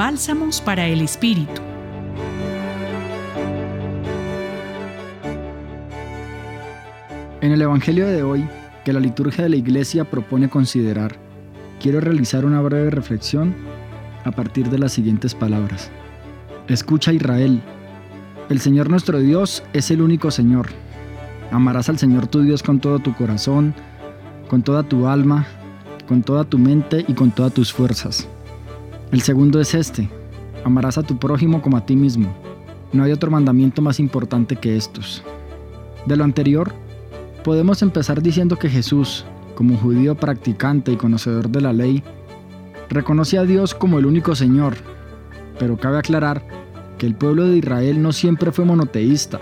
Bálsamos para el Espíritu. En el Evangelio de hoy, que la liturgia de la Iglesia propone considerar, quiero realizar una breve reflexión a partir de las siguientes palabras. Escucha Israel, el Señor nuestro Dios es el único Señor. Amarás al Señor tu Dios con todo tu corazón, con toda tu alma, con toda tu mente y con todas tus fuerzas. El segundo es este, amarás a tu prójimo como a ti mismo. No hay otro mandamiento más importante que estos. De lo anterior, podemos empezar diciendo que Jesús, como judío practicante y conocedor de la ley, reconoce a Dios como el único Señor, pero cabe aclarar que el pueblo de Israel no siempre fue monoteísta,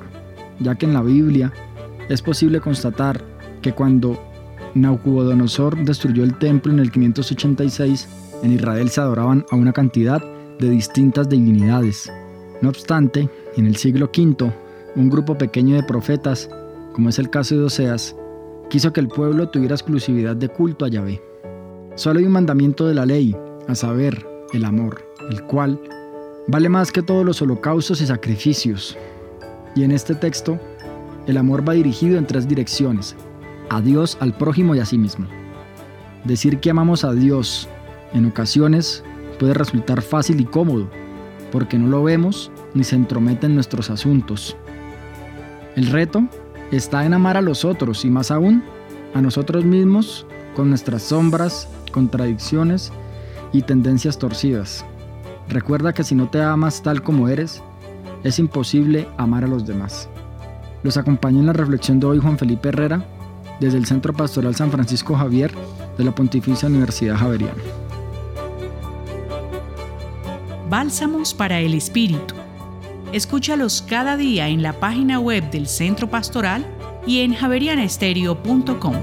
ya que en la Biblia es posible constatar que cuando Nabucodonosor destruyó el templo en el 586, en Israel se adoraban a una cantidad de distintas divinidades. No obstante, en el siglo V, un grupo pequeño de profetas, como es el caso de Oseas, quiso que el pueblo tuviera exclusividad de culto a Yahvé. Solo hay un mandamiento de la ley, a saber, el amor, el cual vale más que todos los holocaustos y sacrificios. Y en este texto, el amor va dirigido en tres direcciones, a Dios, al prójimo y a sí mismo. Decir que amamos a Dios en ocasiones puede resultar fácil y cómodo, porque no lo vemos ni se entromete en nuestros asuntos. El reto está en amar a los otros y más aún a nosotros mismos con nuestras sombras, contradicciones y tendencias torcidas. Recuerda que si no te amas tal como eres, es imposible amar a los demás. Los acompaña en la reflexión de hoy Juan Felipe Herrera, desde el Centro Pastoral San Francisco Javier de la Pontificia Universidad Javeriana. Bálsamos para el Espíritu. Escúchalos cada día en la página web del Centro Pastoral y en javerianestereo.com.